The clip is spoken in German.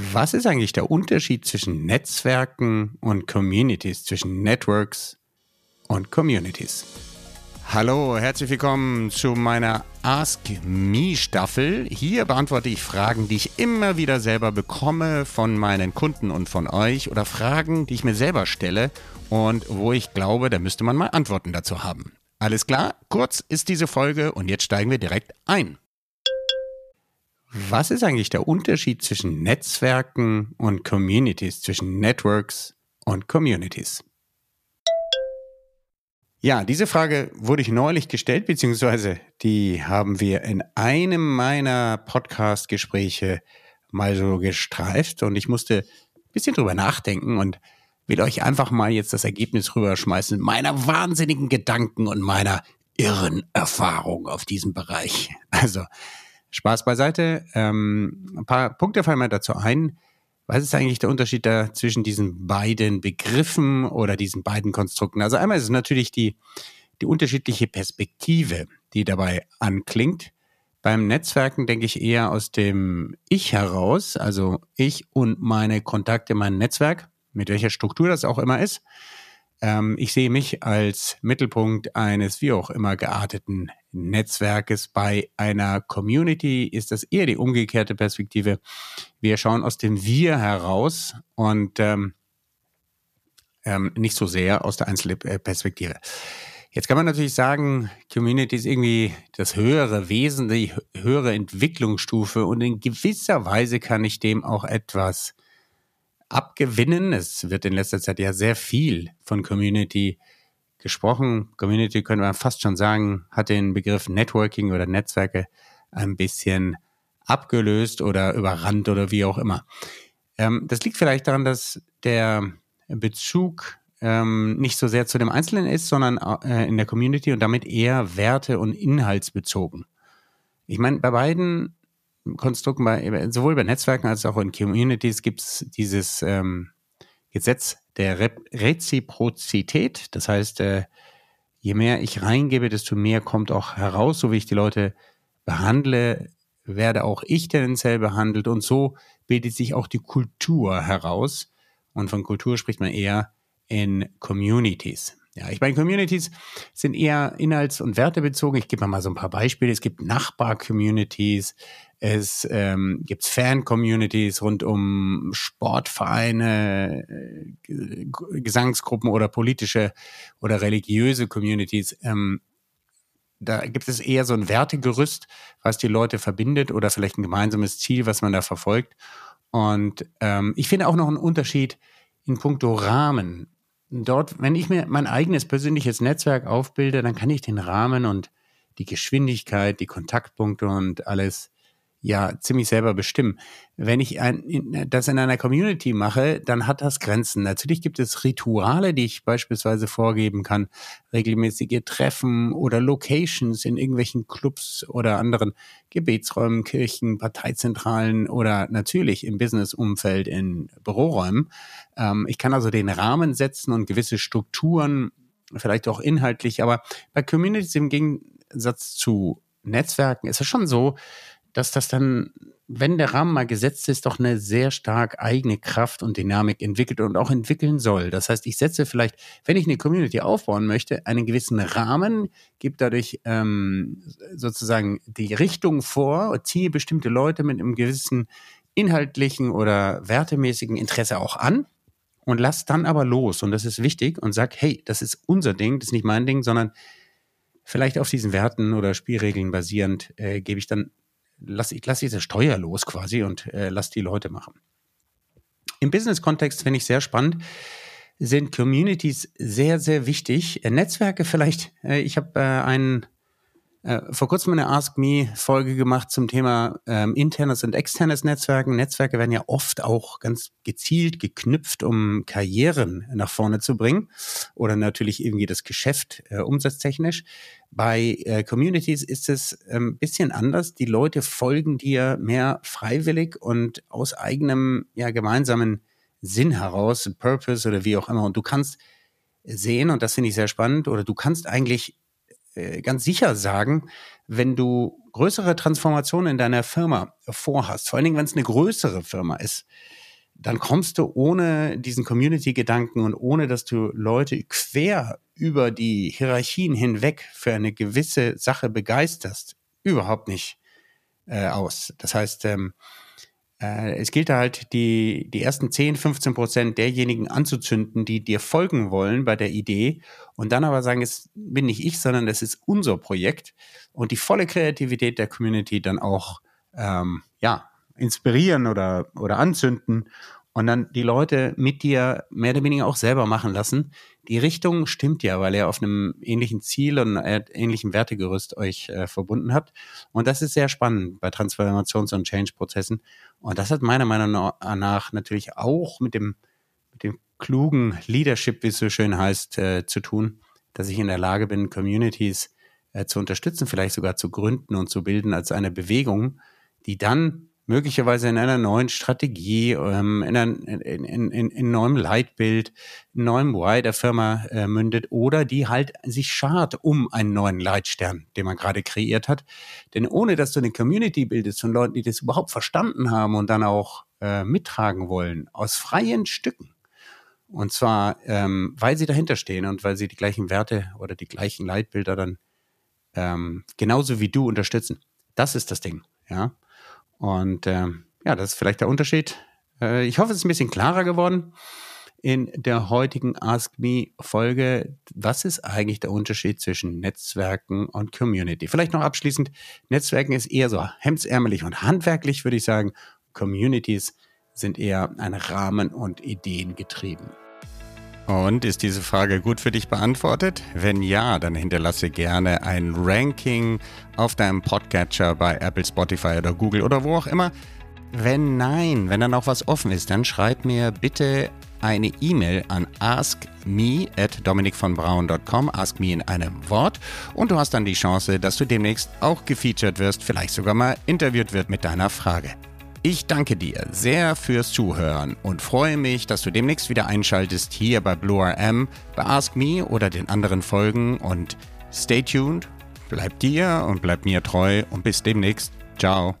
Was ist eigentlich der Unterschied zwischen Netzwerken und Communities, zwischen Networks und Communities? Hallo, herzlich willkommen zu meiner Ask Me Staffel. Hier beantworte ich Fragen, die ich immer wieder selber bekomme von meinen Kunden und von euch oder Fragen, die ich mir selber stelle und wo ich glaube, da müsste man mal Antworten dazu haben. Alles klar? Kurz ist diese Folge und jetzt steigen wir direkt ein. Was ist eigentlich der Unterschied zwischen Netzwerken und Communities, zwischen Networks und Communities? Ja, diese Frage wurde ich neulich gestellt, beziehungsweise die haben wir in einem meiner Podcast-Gespräche mal so gestreift und ich musste ein bisschen drüber nachdenken und will euch einfach mal jetzt das Ergebnis rüberschmeißen meiner wahnsinnigen Gedanken und meiner irren Erfahrung auf diesem Bereich. Also, Spaß beiseite. Ähm, ein paar Punkte fallen mir dazu ein. Was ist eigentlich der Unterschied da zwischen diesen beiden Begriffen oder diesen beiden Konstrukten? Also einmal ist es natürlich die, die unterschiedliche Perspektive, die dabei anklingt. Beim Netzwerken denke ich eher aus dem Ich heraus, also ich und meine Kontakte, mein Netzwerk, mit welcher Struktur das auch immer ist. Ähm, ich sehe mich als Mittelpunkt eines wie auch immer gearteten Netzwerkes. Bei einer Community ist das eher die umgekehrte Perspektive. Wir schauen aus dem Wir heraus und ähm, ähm, nicht so sehr aus der Einzelperspektive. Jetzt kann man natürlich sagen, Community ist irgendwie das höhere Wesen, die höhere Entwicklungsstufe und in gewisser Weise kann ich dem auch etwas abgewinnen. Es wird in letzter Zeit ja sehr viel von Community gesprochen. Community könnte man fast schon sagen, hat den Begriff Networking oder Netzwerke ein bisschen abgelöst oder überrannt oder wie auch immer. Ähm, das liegt vielleicht daran, dass der Bezug ähm, nicht so sehr zu dem Einzelnen ist, sondern äh, in der Community und damit eher werte- und inhaltsbezogen. Ich meine, bei beiden Konstrukten, bei, sowohl bei Netzwerken als auch in Communities gibt es dieses ähm, Gesetz der Re Reziprozität. Das heißt, äh, je mehr ich reingebe, desto mehr kommt auch heraus, so wie ich die Leute behandle, werde auch ich tendenziell behandelt und so bildet sich auch die Kultur heraus. Und von Kultur spricht man eher in Communities. Ja, ich meine, Communities sind eher inhalts- und wertebezogen. Ich gebe mal so ein paar Beispiele. Es gibt Nachbar-Communities, es ähm, gibt Fan-Communities rund um Sportvereine, äh, Gesangsgruppen oder politische oder religiöse Communities. Ähm, da gibt es eher so ein Wertegerüst, was die Leute verbindet oder vielleicht ein gemeinsames Ziel, was man da verfolgt. Und ähm, ich finde auch noch einen Unterschied in puncto Rahmen dort, wenn ich mir mein eigenes persönliches Netzwerk aufbilde, dann kann ich den Rahmen und die Geschwindigkeit, die Kontaktpunkte und alles ja ziemlich selber bestimmen. Wenn ich ein, das in einer Community mache, dann hat das Grenzen. Natürlich gibt es Rituale, die ich beispielsweise vorgeben kann, regelmäßige Treffen oder Locations in irgendwelchen Clubs oder anderen Gebetsräumen, Kirchen, Parteizentralen oder natürlich im Businessumfeld in Büroräumen. Ähm, ich kann also den Rahmen setzen und gewisse Strukturen, vielleicht auch inhaltlich, aber bei Communities im Gegensatz zu Netzwerken ist es schon so, dass das dann, wenn der Rahmen mal gesetzt ist, doch eine sehr stark eigene Kraft und Dynamik entwickelt und auch entwickeln soll. Das heißt, ich setze vielleicht, wenn ich eine Community aufbauen möchte, einen gewissen Rahmen, gebe dadurch ähm, sozusagen die Richtung vor, ziehe bestimmte Leute mit einem gewissen inhaltlichen oder wertemäßigen Interesse auch an und lass dann aber los. Und das ist wichtig und sag, hey, das ist unser Ding, das ist nicht mein Ding, sondern vielleicht auf diesen Werten oder Spielregeln basierend äh, gebe ich dann lass, ich lasse diese Steuer los quasi und äh, lass die Leute machen. Im Business-Kontext finde ich sehr spannend, sind Communities sehr, sehr wichtig. Äh, Netzwerke vielleicht, äh, ich habe äh, einen äh, vor kurzem eine Ask Me-Folge gemacht zum Thema ähm, internes und externes Netzwerken. Netzwerke werden ja oft auch ganz gezielt geknüpft, um Karrieren nach vorne zu bringen oder natürlich irgendwie das Geschäft äh, umsatztechnisch. Bei äh, Communities ist es ein ähm, bisschen anders. Die Leute folgen dir mehr freiwillig und aus eigenem, ja, gemeinsamen Sinn heraus, Purpose oder wie auch immer. Und du kannst sehen, und das finde ich sehr spannend, oder du kannst eigentlich ganz sicher sagen, wenn du größere Transformationen in deiner Firma vorhast, vor allen Dingen, wenn es eine größere Firma ist, dann kommst du ohne diesen Community-Gedanken und ohne, dass du Leute quer über die Hierarchien hinweg für eine gewisse Sache begeisterst, überhaupt nicht äh, aus. Das heißt, ähm, äh, es gilt halt, die, die ersten 10, 15 Prozent derjenigen anzuzünden, die dir folgen wollen bei der Idee und dann aber sagen, es bin nicht ich, sondern es ist unser Projekt und die volle Kreativität der Community dann auch ähm, ja, inspirieren oder, oder anzünden und dann die Leute mit dir mehr oder weniger auch selber machen lassen. Die Richtung stimmt ja, weil ihr auf einem ähnlichen Ziel und einem ähnlichen Wertegerüst euch äh, verbunden habt. Und das ist sehr spannend bei Transformations- und Change-Prozessen. Und das hat meiner Meinung nach natürlich auch mit dem, mit dem klugen Leadership, wie es so schön heißt, äh, zu tun, dass ich in der Lage bin, Communities äh, zu unterstützen, vielleicht sogar zu gründen und zu bilden als eine Bewegung, die dann möglicherweise in einer neuen Strategie, ähm, in, ein, in, in, in, in neuem Leitbild, in neuem Why der Firma äh, mündet oder die halt sich schart um einen neuen Leitstern, den man gerade kreiert hat. Denn ohne dass du eine Community bildest von Leuten, die das überhaupt verstanden haben und dann auch äh, mittragen wollen, aus freien Stücken, und zwar, ähm, weil sie dahinter stehen und weil sie die gleichen Werte oder die gleichen Leitbilder dann ähm, genauso wie du unterstützen. Das ist das Ding, ja. Und äh, ja, das ist vielleicht der Unterschied. Äh, ich hoffe, es ist ein bisschen klarer geworden in der heutigen Ask Me Folge. Was ist eigentlich der Unterschied zwischen Netzwerken und Community? Vielleicht noch abschließend. Netzwerken ist eher so hemdsärmelig und handwerklich, würde ich sagen. Communities sind eher ein Rahmen und Ideen getrieben. Und ist diese Frage gut für dich beantwortet? Wenn ja, dann hinterlasse gerne ein Ranking auf deinem Podcatcher bei Apple, Spotify oder Google oder wo auch immer. Wenn nein, wenn dann auch was offen ist, dann schreib mir bitte eine E-Mail an askme at dominikvonbraun.com, ask me in einem Wort und du hast dann die Chance, dass du demnächst auch gefeatured wirst, vielleicht sogar mal interviewt wird mit deiner Frage. Ich danke dir sehr fürs Zuhören und freue mich, dass du demnächst wieder einschaltest hier bei Blue RM, bei Ask Me oder den anderen Folgen und stay tuned, bleib dir und bleib mir treu und bis demnächst. Ciao.